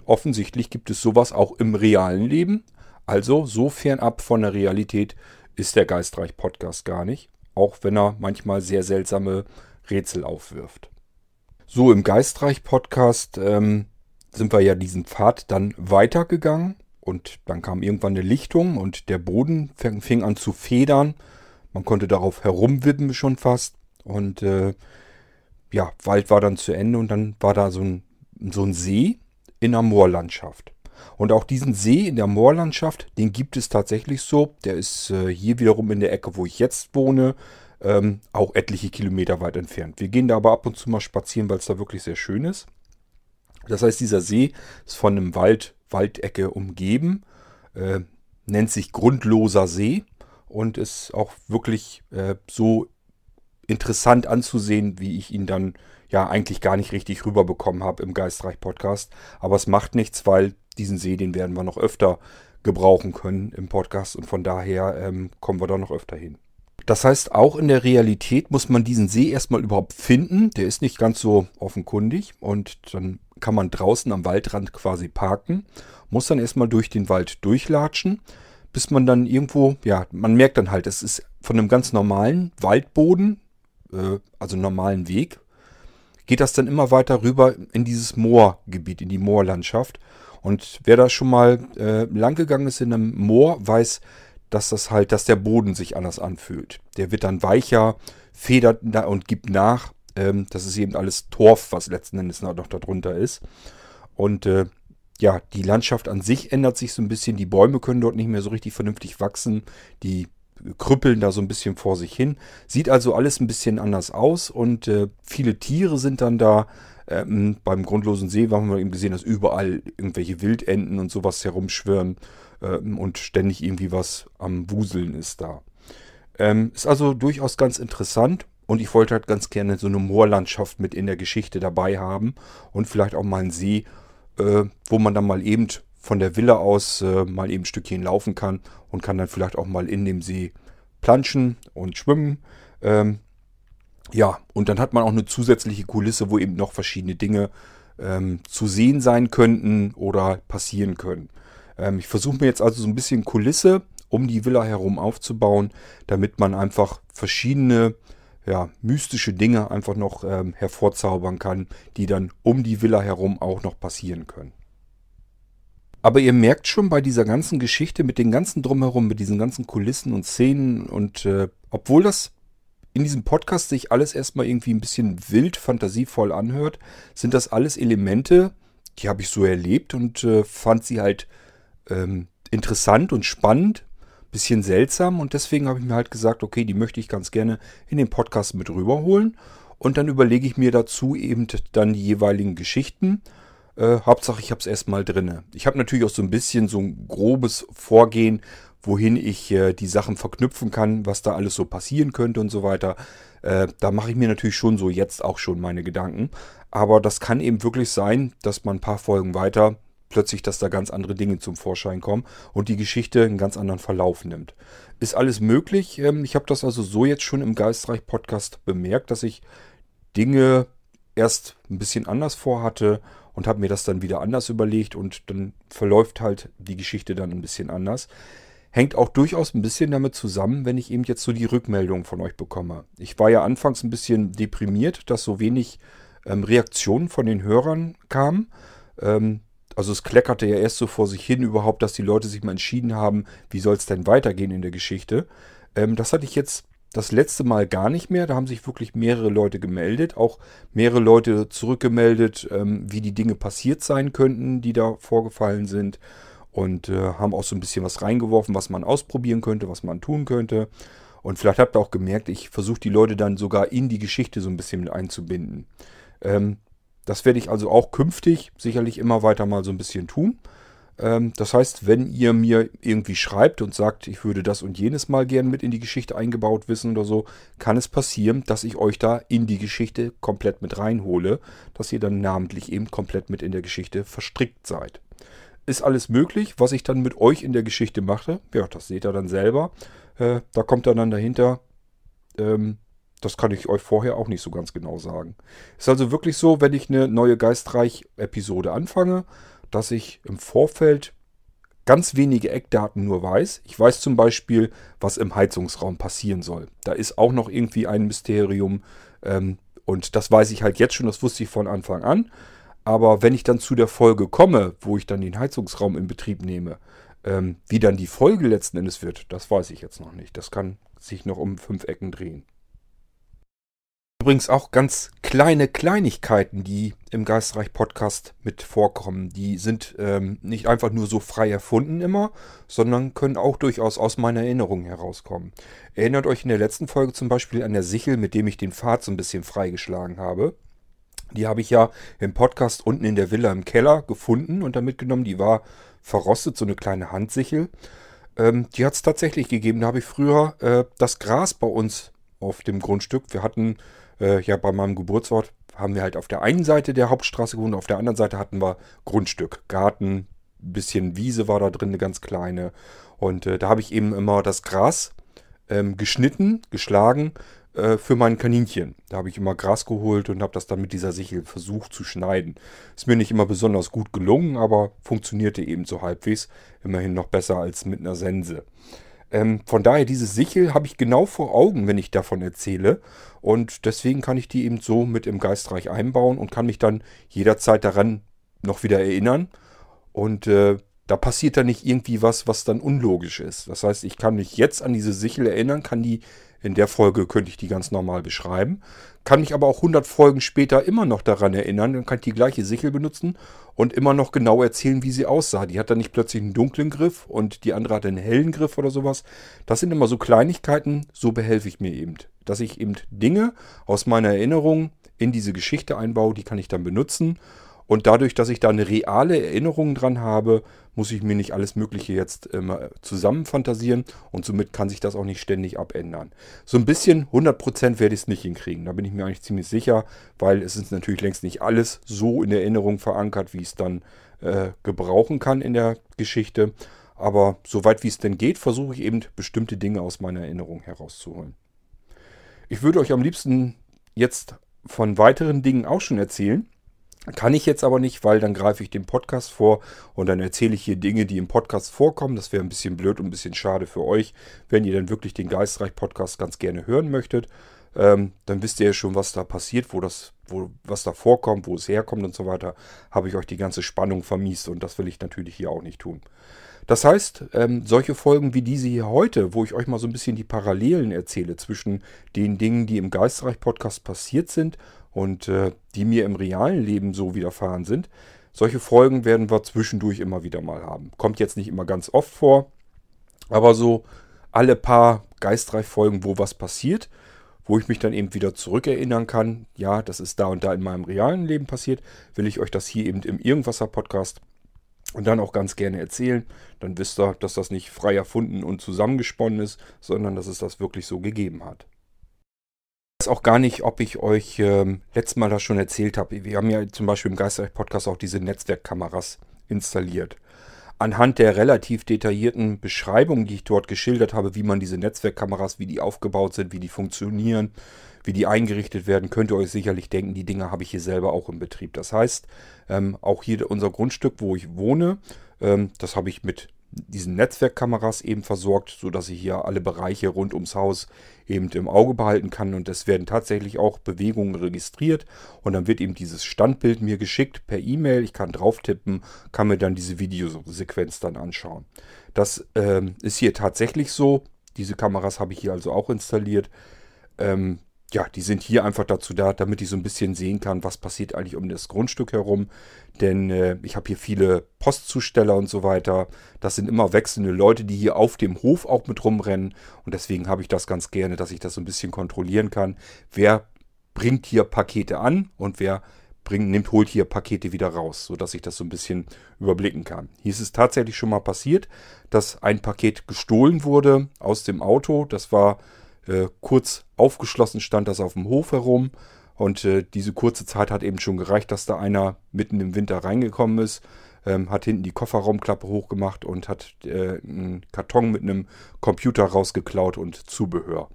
[SPEAKER 1] Offensichtlich gibt es sowas auch im realen Leben. Also so fernab von der Realität ist der Geistreich-Podcast gar nicht. Auch wenn er manchmal sehr seltsame Rätsel aufwirft. So, im Geistreich-Podcast ähm, sind wir ja diesen Pfad dann weitergegangen. Und dann kam irgendwann eine Lichtung und der Boden fing, an zu federn. Man konnte darauf herumwippen schon fast. Und äh, ja, Wald war dann zu Ende und dann war da so ein so ein See in der Moorlandschaft. Und auch diesen See in der Moorlandschaft, den gibt es tatsächlich so. Der ist äh, hier wiederum in der Ecke, wo ich jetzt wohne, ähm, auch etliche Kilometer weit entfernt. Wir gehen da aber ab und zu mal spazieren, weil es da wirklich sehr schön ist. Das heißt, dieser See ist von einem Wald, Waldecke umgeben, äh, nennt sich Grundloser See und ist auch wirklich äh, so interessant anzusehen, wie ich ihn dann ja eigentlich gar nicht richtig rüberbekommen habe im Geistreich-Podcast. Aber es macht nichts, weil diesen See, den werden wir noch öfter gebrauchen können im Podcast und von daher ähm, kommen wir da noch öfter hin. Das heißt, auch in der Realität muss man diesen See erstmal überhaupt finden. Der ist nicht ganz so offenkundig und dann kann man draußen am Waldrand quasi parken, muss dann erstmal durch den Wald durchlatschen, bis man dann irgendwo, ja, man merkt dann halt, es ist von einem ganz normalen Waldboden, äh, also normalen Weg, geht das dann immer weiter rüber in dieses Moorgebiet, in die Moorlandschaft. Und wer da schon mal äh, lang gegangen ist in einem Moor, weiß, dass das halt, dass der Boden sich anders anfühlt. Der wird dann weicher, federt und gibt nach. Ähm, das ist eben alles Torf, was letzten Endes noch darunter ist. Und äh, ja, die Landschaft an sich ändert sich so ein bisschen. Die Bäume können dort nicht mehr so richtig vernünftig wachsen. Die krüppeln da so ein bisschen vor sich hin. Sieht also alles ein bisschen anders aus und äh, viele Tiere sind dann da. Ähm, beim grundlosen See haben wir eben gesehen, dass überall irgendwelche Wildenten und sowas herumschwirren ähm, und ständig irgendwie was am Wuseln ist da. Ähm, ist also durchaus ganz interessant und ich wollte halt ganz gerne so eine Moorlandschaft mit in der Geschichte dabei haben und vielleicht auch mal einen See, äh, wo man dann mal eben von der Villa aus äh, mal eben ein Stückchen laufen kann und kann dann vielleicht auch mal in dem See planschen und schwimmen. Ähm, ja, und dann hat man auch eine zusätzliche Kulisse, wo eben noch verschiedene Dinge ähm, zu sehen sein könnten oder passieren können. Ähm, ich versuche mir jetzt also so ein bisschen Kulisse um die Villa herum aufzubauen, damit man einfach verschiedene ja, mystische Dinge einfach noch ähm, hervorzaubern kann, die dann um die Villa herum auch noch passieren können. Aber ihr merkt schon bei dieser ganzen Geschichte mit den ganzen Drumherum, mit diesen ganzen Kulissen und Szenen und äh, obwohl das in diesem Podcast sich alles erstmal irgendwie ein bisschen wild, fantasievoll anhört, sind das alles Elemente, die habe ich so erlebt und äh, fand sie halt ähm, interessant und spannend, bisschen seltsam und deswegen habe ich mir halt gesagt, okay, die möchte ich ganz gerne in den Podcast mit rüberholen und dann überlege ich mir dazu eben dann die jeweiligen Geschichten äh, Hauptsache, ich habe es erstmal drinne. Ich habe natürlich auch so ein bisschen so ein grobes Vorgehen, wohin ich äh, die Sachen verknüpfen kann, was da alles so passieren könnte und so weiter. Äh, da mache ich mir natürlich schon so jetzt auch schon meine Gedanken. Aber das kann eben wirklich sein, dass man ein paar Folgen weiter plötzlich, dass da ganz andere Dinge zum Vorschein kommen und die Geschichte einen ganz anderen Verlauf nimmt. Ist alles möglich. Ähm, ich habe das also so jetzt schon im Geistreich-Podcast bemerkt, dass ich Dinge erst ein bisschen anders vorhatte und habe mir das dann wieder anders überlegt und dann verläuft halt die Geschichte dann ein bisschen anders. Hängt auch durchaus ein bisschen damit zusammen, wenn ich eben jetzt so die Rückmeldung von euch bekomme. Ich war ja anfangs ein bisschen deprimiert, dass so wenig ähm, Reaktionen von den Hörern kamen. Ähm, also es kleckerte ja erst so vor sich hin überhaupt, dass die Leute sich mal entschieden haben, wie soll es denn weitergehen in der Geschichte. Ähm, das hatte ich jetzt das letzte Mal gar nicht mehr. Da haben sich wirklich mehrere Leute gemeldet, auch mehrere Leute zurückgemeldet, ähm, wie die Dinge passiert sein könnten, die da vorgefallen sind. Und äh, haben auch so ein bisschen was reingeworfen, was man ausprobieren könnte, was man tun könnte. Und vielleicht habt ihr auch gemerkt, ich versuche die Leute dann sogar in die Geschichte so ein bisschen mit einzubinden. Ähm, das werde ich also auch künftig sicherlich immer weiter mal so ein bisschen tun. Ähm, das heißt, wenn ihr mir irgendwie schreibt und sagt, ich würde das und jenes mal gern mit in die Geschichte eingebaut wissen oder so, kann es passieren, dass ich euch da in die Geschichte komplett mit reinhole, dass ihr dann namentlich eben komplett mit in der Geschichte verstrickt seid. Ist alles möglich, was ich dann mit euch in der Geschichte mache. Ja, das seht ihr dann selber. Äh, da kommt er dann dahinter. Das kann ich euch vorher auch nicht so ganz genau sagen. Ist also wirklich so, wenn ich eine neue Geistreich-Episode anfange, dass ich im Vorfeld ganz wenige Eckdaten nur weiß. Ich weiß zum Beispiel, was im Heizungsraum passieren soll. Da ist auch noch irgendwie ein Mysterium. Ähm, und das weiß ich halt jetzt schon, das wusste ich von Anfang an. Aber wenn ich dann zu der Folge komme, wo ich dann den Heizungsraum in Betrieb nehme, ähm, wie dann die Folge letzten Endes wird, das weiß ich jetzt noch nicht. Das kann sich noch um fünf Ecken drehen. Übrigens auch ganz kleine Kleinigkeiten, die im Geistreich Podcast mit vorkommen. Die sind ähm, nicht einfach nur so frei erfunden immer, sondern können auch durchaus aus meiner Erinnerung herauskommen. Erinnert euch in der letzten Folge zum Beispiel an der Sichel, mit dem ich den Pfad so ein bisschen freigeschlagen habe. Die habe ich ja im Podcast unten in der Villa im Keller gefunden und da mitgenommen. Die war verrostet, so eine kleine Handsichel. Ähm, die hat es tatsächlich gegeben. Da habe ich früher äh, das Gras bei uns auf dem Grundstück. Wir hatten äh, ja, bei meinem Geburtsort haben wir halt auf der einen Seite der Hauptstraße gewohnt, auf der anderen Seite hatten wir Grundstück, Garten, bisschen Wiese war da drin, eine ganz kleine. Und äh, da habe ich eben immer das Gras ähm, geschnitten, geschlagen, äh, für mein Kaninchen. Da habe ich immer Gras geholt und habe das dann mit dieser Sichel versucht zu schneiden. Ist mir nicht immer besonders gut gelungen, aber funktionierte eben so halbwegs. Immerhin noch besser als mit einer Sense. Ähm, von daher, diese Sichel habe ich genau vor Augen, wenn ich davon erzähle. Und deswegen kann ich die eben so mit im Geistreich einbauen und kann mich dann jederzeit daran noch wieder erinnern. Und äh, da passiert dann nicht irgendwie was, was dann unlogisch ist. Das heißt, ich kann mich jetzt an diese Sichel erinnern, kann die in der Folge könnte ich die ganz normal beschreiben, kann mich aber auch 100 Folgen später immer noch daran erinnern, dann kann ich die gleiche Sichel benutzen und immer noch genau erzählen, wie sie aussah. Die hat dann nicht plötzlich einen dunklen Griff und die andere hat einen hellen Griff oder sowas. Das sind immer so Kleinigkeiten, so behelfe ich mir eben. Dass ich eben Dinge aus meiner Erinnerung in diese Geschichte einbaue, die kann ich dann benutzen und dadurch, dass ich da eine reale Erinnerung dran habe, muss ich mir nicht alles Mögliche jetzt immer zusammenfantasieren und somit kann sich das auch nicht ständig abändern. So ein bisschen 100% werde ich es nicht hinkriegen. Da bin ich mir eigentlich ziemlich sicher, weil es ist natürlich längst nicht alles so in Erinnerung verankert, wie es dann äh, gebrauchen kann in der Geschichte. Aber soweit wie es denn geht, versuche ich eben bestimmte Dinge aus meiner Erinnerung herauszuholen. Ich würde euch am liebsten jetzt von weiteren Dingen auch schon erzählen. Kann ich jetzt aber nicht, weil dann greife ich den Podcast vor und dann erzähle ich hier Dinge, die im Podcast vorkommen. Das wäre ein bisschen blöd und ein bisschen schade für euch, wenn ihr dann wirklich den Geistreich-Podcast ganz gerne hören möchtet. Ähm, dann wisst ihr ja schon, was da passiert, wo das, wo, was da vorkommt, wo es herkommt und so weiter. Habe ich euch die ganze Spannung vermiest und das will ich natürlich hier auch nicht tun. Das heißt, ähm, solche Folgen wie diese hier heute, wo ich euch mal so ein bisschen die Parallelen erzähle zwischen den Dingen, die im Geistreich-Podcast passiert sind und äh, die mir im realen Leben so widerfahren sind. Solche Folgen werden wir zwischendurch immer wieder mal haben. Kommt jetzt nicht immer ganz oft vor, aber so alle paar Geistreich-Folgen, wo was passiert, wo ich mich dann eben wieder zurückerinnern kann, ja, das ist da und da in meinem realen Leben passiert, will ich euch das hier eben im Irgendwasser-Podcast und dann auch ganz gerne erzählen. Dann wisst ihr, dass das nicht frei erfunden und zusammengesponnen ist, sondern dass es das wirklich so gegeben hat weiß auch gar nicht, ob ich euch ähm, letztes Mal das schon erzählt habe. Wir haben ja zum Beispiel im Geisterreich-Podcast auch diese Netzwerkkameras installiert. Anhand der relativ detaillierten Beschreibung, die ich dort geschildert habe, wie man diese Netzwerkkameras, wie die aufgebaut sind, wie die funktionieren, wie die eingerichtet werden, könnt ihr euch sicherlich denken, die Dinge habe ich hier selber auch im Betrieb. Das heißt, ähm, auch hier unser Grundstück, wo ich wohne, ähm, das habe ich mit diesen Netzwerkkameras eben versorgt, sodass ich hier alle Bereiche rund ums Haus eben im Auge behalten kann. Und es werden tatsächlich auch Bewegungen registriert. Und dann wird eben dieses Standbild mir geschickt per E-Mail. Ich kann drauf tippen, kann mir dann diese Videosequenz dann anschauen. Das ähm, ist hier tatsächlich so. Diese Kameras habe ich hier also auch installiert. Ähm, ja, die sind hier einfach dazu da, damit ich so ein bisschen sehen kann, was passiert eigentlich um das Grundstück herum. Denn äh, ich habe hier viele Postzusteller und so weiter. Das sind immer wechselnde Leute, die hier auf dem Hof auch mit rumrennen. Und deswegen habe ich das ganz gerne, dass ich das so ein bisschen kontrollieren kann. Wer bringt hier Pakete an und wer bringt, nimmt, holt hier Pakete wieder raus, sodass ich das so ein bisschen überblicken kann. Hier ist es tatsächlich schon mal passiert, dass ein Paket gestohlen wurde aus dem Auto. Das war äh, kurz aufgeschlossen stand das auf dem Hof herum. Und äh, diese kurze Zeit hat eben schon gereicht, dass da einer mitten im Winter reingekommen ist, ähm, hat hinten die Kofferraumklappe hochgemacht und hat äh, einen Karton mit einem Computer rausgeklaut und Zubehör.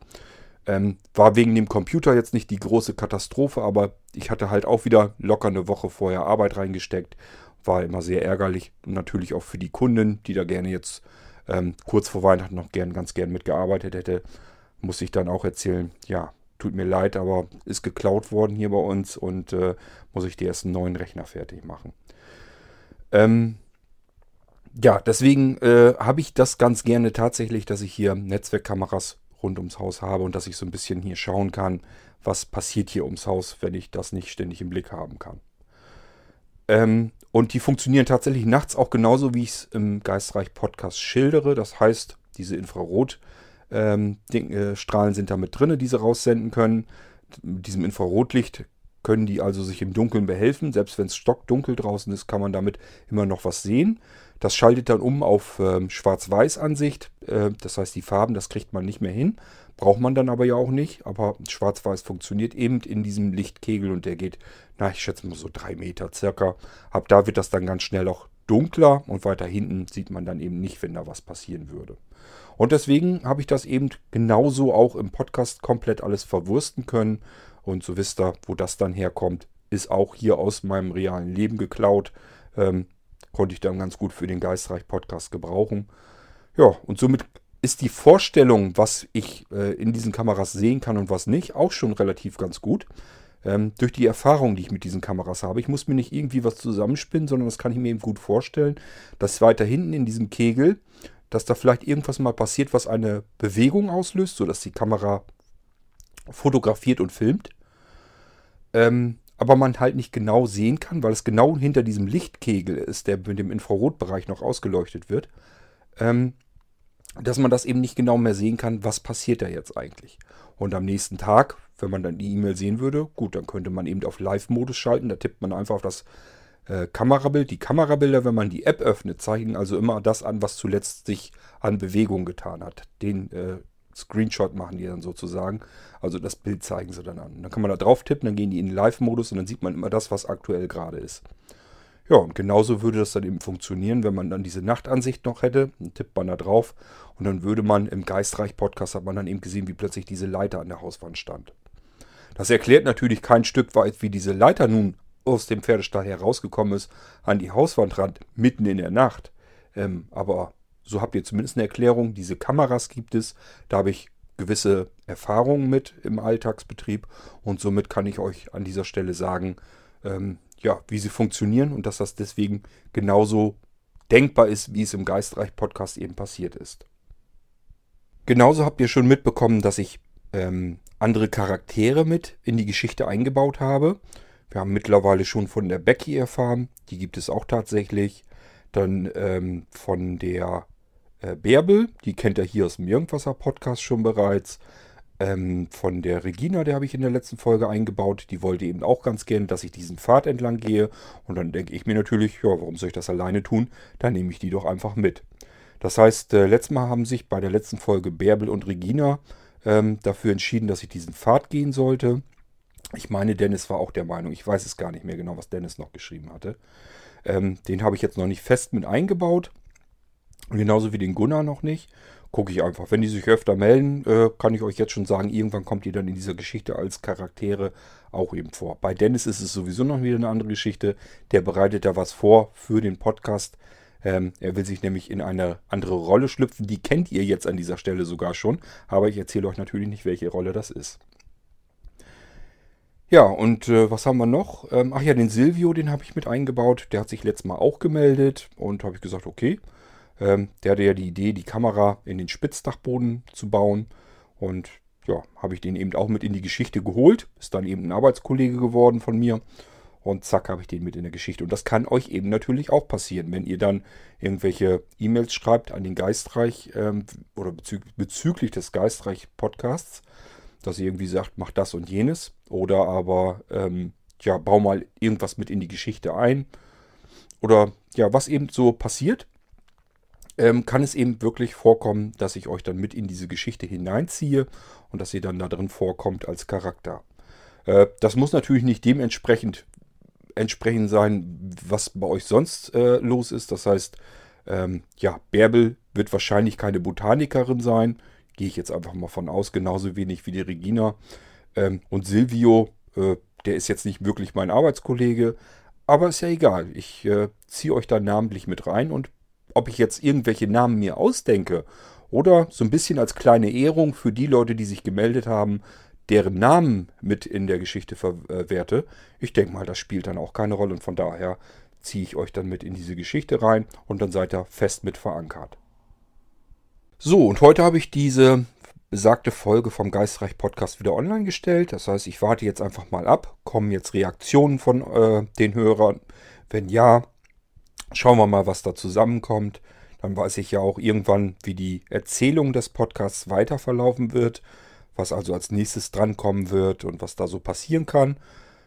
[SPEAKER 1] Ähm, war wegen dem Computer jetzt nicht die große Katastrophe, aber ich hatte halt auch wieder locker eine Woche vorher Arbeit reingesteckt. War immer sehr ärgerlich und natürlich auch für die Kunden, die da gerne jetzt ähm, kurz vor Weihnachten noch gern, ganz gern mitgearbeitet hätte muss ich dann auch erzählen, ja, tut mir leid, aber ist geklaut worden hier bei uns und äh, muss ich die ersten neuen Rechner fertig machen. Ähm, ja, deswegen äh, habe ich das ganz gerne tatsächlich, dass ich hier Netzwerkkameras rund ums Haus habe und dass ich so ein bisschen hier schauen kann, was passiert hier ums Haus, wenn ich das nicht ständig im Blick haben kann. Ähm, und die funktionieren tatsächlich nachts auch genauso, wie ich es im Geistreich Podcast schildere. Das heißt, diese Infrarot- ähm, Ding, äh, Strahlen sind da mit drin, die sie raussenden können. Mit diesem Infrarotlicht können die also sich im Dunkeln behelfen. Selbst wenn es stockdunkel draußen ist, kann man damit immer noch was sehen. Das schaltet dann um auf ähm, Schwarz-Weiß-Ansicht. Äh, das heißt, die Farben, das kriegt man nicht mehr hin. Braucht man dann aber ja auch nicht. Aber Schwarz-Weiß funktioniert eben in diesem Lichtkegel und der geht, na, ich schätze mal so drei Meter circa. Ab da wird das dann ganz schnell auch dunkler und weiter hinten sieht man dann eben nicht, wenn da was passieren würde. Und deswegen habe ich das eben genauso auch im Podcast komplett alles verwursten können. Und so wisst ihr, wo das dann herkommt, ist auch hier aus meinem realen Leben geklaut. Ähm, konnte ich dann ganz gut für den Geistreich-Podcast gebrauchen. Ja, und somit ist die Vorstellung, was ich äh, in diesen Kameras sehen kann und was nicht, auch schon relativ ganz gut. Ähm, durch die Erfahrung, die ich mit diesen Kameras habe. Ich muss mir nicht irgendwie was zusammenspinnen, sondern das kann ich mir eben gut vorstellen, dass weiter hinten in diesem Kegel, dass da vielleicht irgendwas mal passiert, was eine Bewegung auslöst, sodass die Kamera fotografiert und filmt. Ähm, aber man halt nicht genau sehen kann, weil es genau hinter diesem Lichtkegel ist, der mit dem Infrarotbereich noch ausgeleuchtet wird, ähm, dass man das eben nicht genau mehr sehen kann, was passiert da jetzt eigentlich. Und am nächsten Tag, wenn man dann die E-Mail sehen würde, gut, dann könnte man eben auf Live-Modus schalten. Da tippt man einfach auf das äh, Kamerabild. Die Kamerabilder, wenn man die App öffnet, zeigen also immer das an, was zuletzt sich an Bewegung getan hat. Den äh, Screenshot machen die dann sozusagen. Also das Bild zeigen sie dann an. Dann kann man da drauf tippen, dann gehen die in Live-Modus und dann sieht man immer das, was aktuell gerade ist. Ja, und genauso würde das dann eben funktionieren, wenn man dann diese Nachtansicht noch hätte. Dann tippt man da drauf und dann würde man im Geistreich-Podcast hat man dann eben gesehen, wie plötzlich diese Leiter an der Hauswand stand. Das erklärt natürlich kein Stück weit, wie diese Leiter nun aus dem Pferdestall herausgekommen ist, an die Hauswandrand mitten in der Nacht. Ähm, aber so habt ihr zumindest eine Erklärung. Diese Kameras gibt es. Da habe ich gewisse Erfahrungen mit im Alltagsbetrieb und somit kann ich euch an dieser Stelle sagen, ähm, ja, wie sie funktionieren und dass das deswegen genauso denkbar ist, wie es im Geistreich-Podcast eben passiert ist. Genauso habt ihr schon mitbekommen, dass ich ähm, andere Charaktere mit in die Geschichte eingebaut habe. Wir haben mittlerweile schon von der Becky erfahren, die gibt es auch tatsächlich. Dann ähm, von der äh, Bärbel, die kennt ihr hier aus dem Irgendwasser-Podcast schon bereits. Ähm, von der Regina, der habe ich in der letzten Folge eingebaut. Die wollte eben auch ganz gerne, dass ich diesen Pfad entlang gehe. Und dann denke ich mir natürlich, ja, warum soll ich das alleine tun? Dann nehme ich die doch einfach mit. Das heißt, äh, letztes Mal haben sich bei der letzten Folge Bärbel und Regina ähm, dafür entschieden, dass ich diesen Pfad gehen sollte. Ich meine, Dennis war auch der Meinung. Ich weiß es gar nicht mehr genau, was Dennis noch geschrieben hatte. Ähm, den habe ich jetzt noch nicht fest mit eingebaut. Genauso wie den Gunnar noch nicht. Gucke ich einfach. Wenn die sich öfter melden, äh, kann ich euch jetzt schon sagen, irgendwann kommt ihr dann in dieser Geschichte als Charaktere auch eben vor. Bei Dennis ist es sowieso noch wieder eine andere Geschichte. Der bereitet da was vor für den Podcast. Ähm, er will sich nämlich in eine andere Rolle schlüpfen. Die kennt ihr jetzt an dieser Stelle sogar schon. Aber ich erzähle euch natürlich nicht, welche Rolle das ist. Ja, und äh, was haben wir noch? Ähm, ach ja, den Silvio, den habe ich mit eingebaut. Der hat sich letztes Mal auch gemeldet. Und habe ich gesagt, okay, ähm, der hatte ja die Idee, die Kamera in den Spitzdachboden zu bauen. Und ja, habe ich den eben auch mit in die Geschichte geholt. Ist dann eben ein Arbeitskollege geworden von mir. Und zack, habe ich den mit in der Geschichte. Und das kann euch eben natürlich auch passieren, wenn ihr dann irgendwelche E-Mails schreibt an den Geistreich ähm, oder bezü bezüglich des Geistreich-Podcasts, dass ihr irgendwie sagt, macht das und jenes. Oder aber, ähm, ja, bau mal irgendwas mit in die Geschichte ein. Oder ja, was eben so passiert ähm, kann es eben wirklich vorkommen, dass ich euch dann mit in diese Geschichte hineinziehe und dass ihr dann da drin vorkommt als Charakter. Äh, das muss natürlich nicht dementsprechend entsprechend sein, was bei euch sonst äh, los ist. Das heißt, ähm, ja, Bärbel wird wahrscheinlich keine Botanikerin sein. Gehe ich jetzt einfach mal von aus, genauso wenig wie die Regina. Ähm, und Silvio, äh, der ist jetzt nicht wirklich mein Arbeitskollege, aber ist ja egal. Ich äh, ziehe euch da namentlich mit rein und ob ich jetzt irgendwelche Namen mir ausdenke oder so ein bisschen als kleine Ehrung für die Leute, die sich gemeldet haben, deren Namen mit in der Geschichte verwerte. Ich denke mal, das spielt dann auch keine Rolle und von daher ziehe ich euch dann mit in diese Geschichte rein und dann seid ihr fest mit verankert. So, und heute habe ich diese besagte Folge vom Geistreich Podcast wieder online gestellt. Das heißt, ich warte jetzt einfach mal ab. Kommen jetzt Reaktionen von äh, den Hörern? Wenn ja, Schauen wir mal, was da zusammenkommt. Dann weiß ich ja auch irgendwann, wie die Erzählung des Podcasts weiter verlaufen wird, was also als nächstes drankommen wird und was da so passieren kann.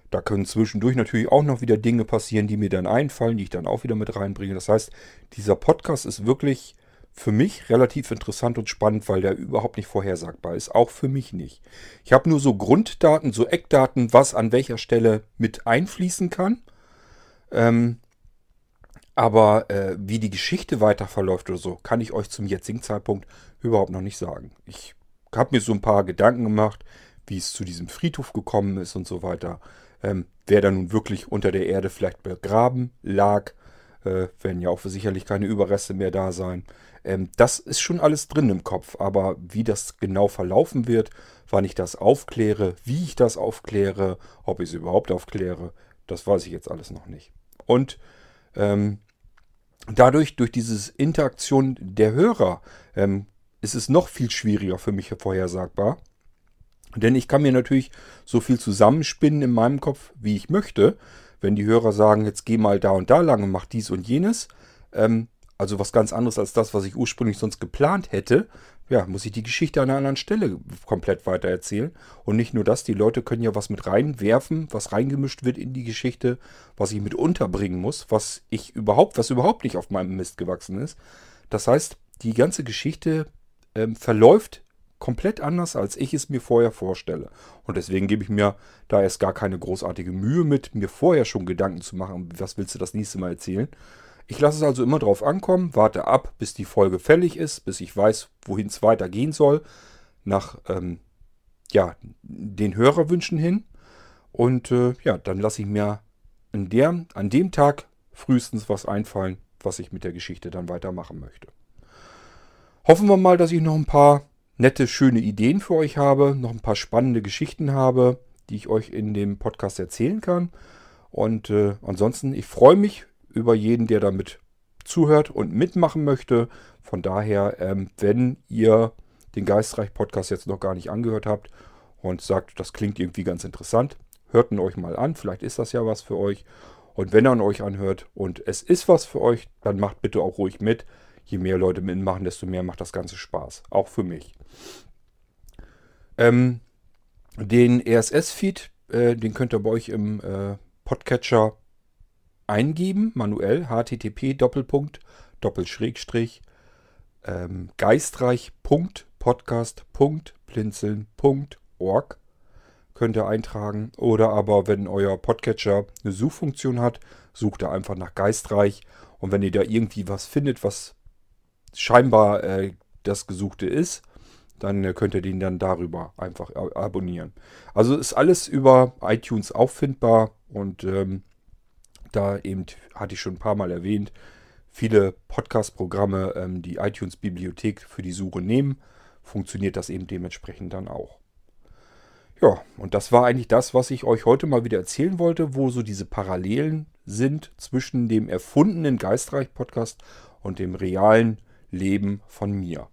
[SPEAKER 1] Da können zwischendurch natürlich auch noch wieder Dinge passieren, die mir dann einfallen, die ich dann auch wieder mit reinbringe. Das heißt, dieser Podcast ist wirklich für mich relativ interessant und spannend, weil der überhaupt nicht vorhersagbar ist. Auch für mich nicht. Ich habe nur so Grunddaten, so Eckdaten, was an welcher Stelle mit einfließen kann. Ähm, Aber äh, wie die Geschichte weiter verläuft oder so, kann ich euch zum jetzigen Zeitpunkt überhaupt noch nicht sagen. Ich habe mir so ein paar Gedanken gemacht, wie es zu diesem Friedhof gekommen ist und so weiter. Ähm, wer da nun wirklich unter der Erde vielleicht begraben lag, äh, werden ja auch sicherlich keine Überreste mehr da sein. Ähm, das ist schon alles drin im Kopf, aber wie das genau verlaufen wird, wann ich das aufkläre, wie ich das aufkläre, ob ich es überhaupt aufkläre, das weiß ich jetzt alles noch nicht. Und ähm, dadurch, durch diese Interaktion der Hörer, ähm, ist es noch viel schwieriger für mich vorhersagbar. Denn ich kann mir natürlich so viel zusammenspinnen in meinem Kopf, wie ich möchte. Wenn die Hörer sagen, jetzt geh mal da und da lang und mach dies und jenes, ähm, also was ganz anderes als das, was ich ursprünglich sonst geplant hätte, ja, muss ich die Geschichte an einer anderen Stelle komplett weiter erzählen. Und nicht nur das, die Leute können ja was mit reinwerfen, was reingemischt wird in die Geschichte, was ich mit unterbringen muss, was ich überhaupt, was überhaupt nicht auf meinem Mist gewachsen ist. Das heißt, die ganze Geschichte ähm, verläuft komplett anders, als ich es mir vorher vorstelle. Und deswegen gebe ich mir da erst gar keine großartige Mühe mit, mir vorher schon Gedanken zu machen, was willst du das nächste Mal erzählen. Ich lasse es also immer drauf ankommen, warte ab, bis die Folge fällig ist, bis ich weiß, wohin es weitergehen soll, nach ähm, ja, den Hörerwünschen hin. Und äh, ja, dann lasse ich mir an, der, an dem Tag frühestens was einfallen, was ich mit der Geschichte dann weitermachen möchte. Hoffen wir mal, dass ich noch ein paar nette, schöne Ideen für euch habe, noch ein paar spannende Geschichten habe, die ich euch in dem Podcast erzählen kann. Und äh, ansonsten, ich freue mich über jeden, der damit zuhört und mitmachen möchte. Von daher, ähm, wenn ihr den Geistreich-Podcast jetzt noch gar nicht angehört habt und sagt, das klingt irgendwie ganz interessant, hört ihn euch mal an. Vielleicht ist das ja was für euch. Und wenn er an euch anhört und es ist was für euch, dann macht bitte auch ruhig mit. Je mehr Leute mitmachen, desto mehr macht das Ganze Spaß. Auch für mich. Ähm, den RSS-Feed, äh, den könnt ihr bei euch im äh, Podcatcher eingeben, manuell, http Doppelpunkt, Doppelschrägstrich, ähm, geistreich.podcast.blinzeln.org könnt ihr eintragen. Oder aber, wenn euer Podcatcher eine Suchfunktion hat, sucht ihr einfach nach Geistreich. Und wenn ihr da irgendwie was findet, was scheinbar äh, das Gesuchte ist, dann äh, könnt ihr den dann darüber einfach abonnieren. Also ist alles über iTunes auffindbar und ähm, da eben, hatte ich schon ein paar Mal erwähnt, viele Podcast-Programme ähm, die iTunes-Bibliothek für die Suche nehmen, funktioniert das eben dementsprechend dann auch. Ja, und das war eigentlich das, was ich euch heute mal wieder erzählen wollte, wo so diese Parallelen sind zwischen dem erfundenen Geistreich-Podcast und dem realen Leben von mir.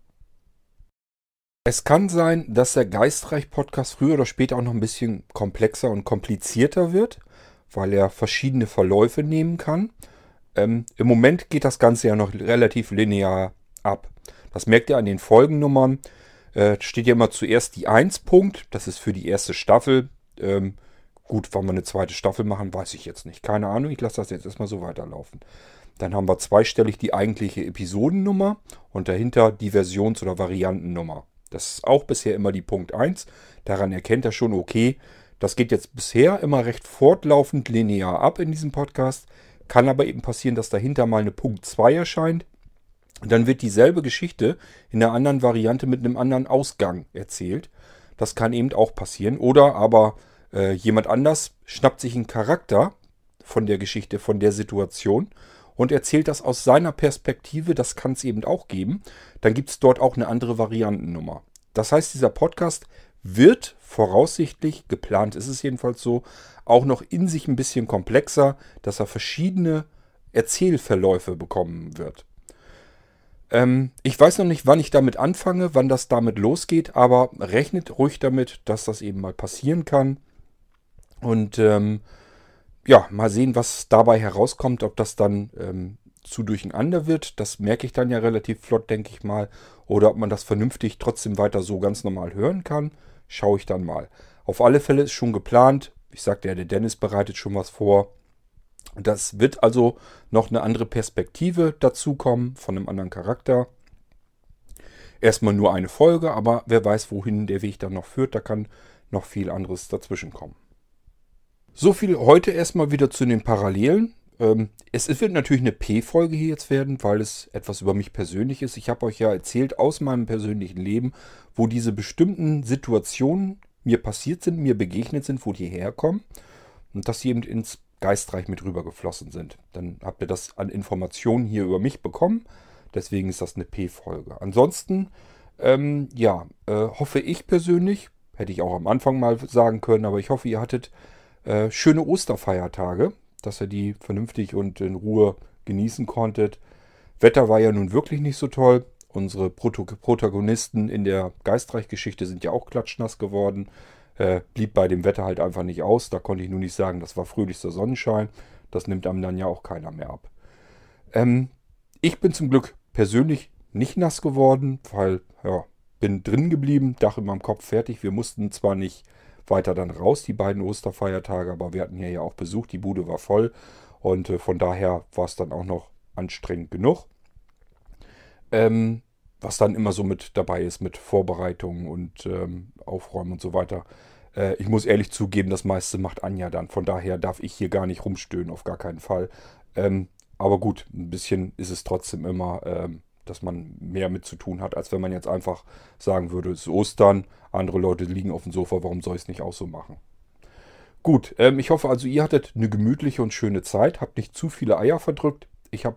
[SPEAKER 1] Es kann sein, dass der Geistreich-Podcast früher oder später auch noch ein bisschen komplexer und komplizierter wird weil er verschiedene Verläufe nehmen kann. Ähm, Im Moment geht das Ganze ja noch relativ linear ab. Das merkt ihr an den Folgennummern. Äh, steht ja immer zuerst die 1 Punkt. Das ist für die erste Staffel. Ähm, gut, wann wir eine zweite Staffel machen, weiß ich jetzt nicht. Keine Ahnung, ich lasse das jetzt erstmal so weiterlaufen. Dann haben wir zweistellig die eigentliche Episodennummer und dahinter die Versions- oder Variantennummer. Das ist auch bisher immer die Punkt 1. Daran erkennt er schon, okay, das geht jetzt bisher immer recht fortlaufend linear ab in diesem Podcast. Kann aber eben passieren, dass dahinter mal eine Punkt 2 erscheint. dann wird dieselbe Geschichte in einer anderen Variante mit einem anderen Ausgang erzählt. Das kann eben auch passieren. Oder aber äh, jemand anders schnappt sich einen Charakter von der Geschichte, von der Situation und erzählt das aus seiner Perspektive. Das kann es eben auch geben. Dann gibt es dort auch eine andere Variantennummer. Das heißt, dieser Podcast wird voraussichtlich, geplant ist es jedenfalls so, auch noch in sich ein bisschen komplexer, dass er verschiedene Erzählverläufe bekommen wird. Ähm, ich weiß noch nicht, wann ich damit anfange, wann das damit losgeht, aber rechnet ruhig damit, dass das eben mal passieren kann. Und ähm, ja, mal sehen, was dabei herauskommt, ob das dann ähm, zu durcheinander wird. Das merke ich dann ja relativ flott, denke ich mal. Oder ob man das vernünftig trotzdem weiter so ganz normal hören kann schaue ich dann mal. Auf alle Fälle ist schon geplant. Ich sagte ja, der Dennis bereitet schon was vor. Das wird also noch eine andere Perspektive dazukommen von einem anderen Charakter. Erstmal nur eine Folge, aber wer weiß, wohin der Weg dann noch führt. Da kann noch viel anderes dazwischen kommen. So viel heute erstmal wieder zu den Parallelen. Ähm, es, wird natürlich eine P-Folge hier jetzt werden, weil es etwas über mich persönlich ist. Ich habe euch ja erzählt aus meinem persönlichen Leben, wo diese bestimmten Situationen mir passiert sind, mir begegnet sind, wo die herkommen und dass sie eben ins Geistreich mit rübergeflossen sind. Dann habt ihr das an Informationen hier über mich bekommen. Deswegen ist das eine P-Folge. Ansonsten, ähm, ja, äh, hoffe ich persönlich, hätte ich auch am Anfang mal sagen können, aber ich hoffe, ihr hattet äh, schöne Osterfeiertage, dass ihr die vernünftig und in Ruhe genießen konntet. Wetter war ja nun wirklich nicht so toll. Unsere Protagonisten in der Geistreich-Geschichte sind ja auch klatschnass geworden. Äh, blieb bei dem Wetter halt einfach nicht aus. Da konnte ich nur nicht sagen, das war fröhlichster Sonnenschein. Das nimmt einem dann ja auch keiner mehr ab. Ähm, ich bin zum Glück persönlich nicht nass geworden, weil, ja, bin drin geblieben, Dach in meinem Kopf fertig. Wir mussten zwar nicht weiter dann raus, die beiden Osterfeiertage, aber wir hatten hier ja auch Besuch, die Bude war voll und äh, von daher war es dann auch noch anstrengend genug. Ähm, was dann immer so mit dabei ist, mit Vorbereitungen und ähm, Aufräumen und so weiter. Äh, ich muss ehrlich zugeben, das meiste macht Anja dann. Von daher darf ich hier gar nicht rumstöhnen, auf gar keinen Fall. Ähm, aber gut, ein bisschen ist es trotzdem immer, ähm, dass man mehr mit zu tun hat, als wenn man jetzt einfach sagen würde, es ist Ostern, andere Leute liegen auf dem Sofa, warum soll ich es nicht auch so machen? Gut, ähm, ich hoffe also, ihr hattet eine gemütliche und schöne Zeit, habt nicht zu viele Eier verdrückt. Ich habe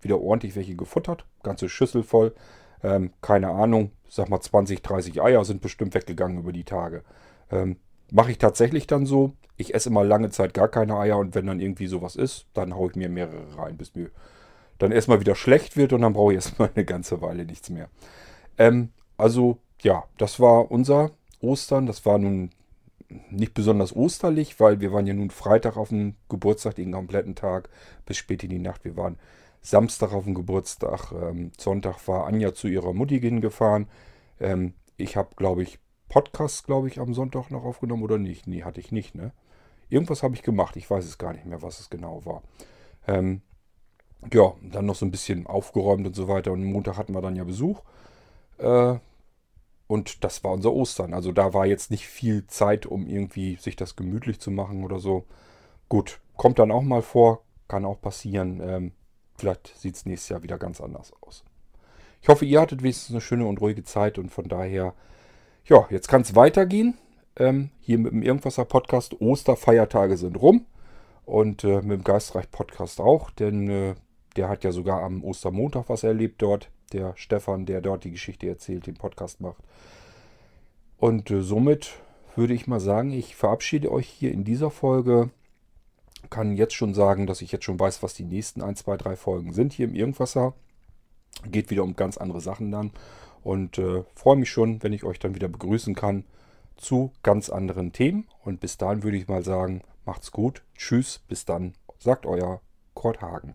[SPEAKER 1] wieder ordentlich welche gefuttert, ganze Schüssel voll. Ähm, keine Ahnung, sag mal 20, 30 Eier sind bestimmt weggegangen über die Tage. Ähm, Mache ich tatsächlich dann so. Ich esse immer lange Zeit gar keine Eier und wenn dann irgendwie sowas ist, dann haue ich mir mehrere rein, bis mir dann erstmal wieder schlecht wird und dann brauche ich erstmal eine ganze Weile nichts mehr. Ähm, also ja, das war unser Ostern. Das war nun nicht besonders osterlich, weil wir waren ja nun Freitag auf dem Geburtstag den kompletten Tag bis spät in die Nacht. Wir waren Samstag auf dem Geburtstag. Ähm, Sonntag war Anja zu ihrer Mutti hingefahren. Ähm, ich habe, glaube ich, Podcast, glaube ich, am Sonntag noch aufgenommen oder nicht? Nee, hatte ich nicht, ne? Irgendwas habe ich gemacht. Ich weiß es gar nicht mehr, was es genau war. Ähm, ja, dann noch so ein bisschen aufgeräumt und so weiter. Und Montag hatten wir dann ja Besuch. Äh, und das war unser Ostern. Also da war jetzt nicht viel Zeit, um irgendwie sich das gemütlich zu machen oder so. Gut, kommt dann auch mal vor. Kann auch passieren. Ähm, vielleicht sieht es nächstes Jahr wieder ganz anders aus. Ich hoffe, ihr hattet wenigstens eine schöne und ruhige Zeit und von daher, ja, jetzt kann es weitergehen. Ähm, hier mit dem Irgendwasser Podcast. Osterfeiertage sind rum. Und äh, mit dem Geistreich Podcast auch, denn äh, der hat ja sogar am Ostermontag was erlebt dort. Der Stefan, der dort die Geschichte erzählt, den Podcast macht. Und äh, somit würde ich mal sagen, ich verabschiede euch hier in dieser Folge. Kann jetzt schon sagen, dass ich jetzt schon weiß, was die nächsten 1, 2, 3 Folgen sind hier im Irgendwasser. Geht wieder um ganz andere Sachen dann. Und äh, freue mich schon, wenn ich euch dann wieder begrüßen kann zu ganz anderen Themen. Und bis dahin würde ich mal sagen, macht's gut. Tschüss, bis dann, sagt euer Kurt Hagen.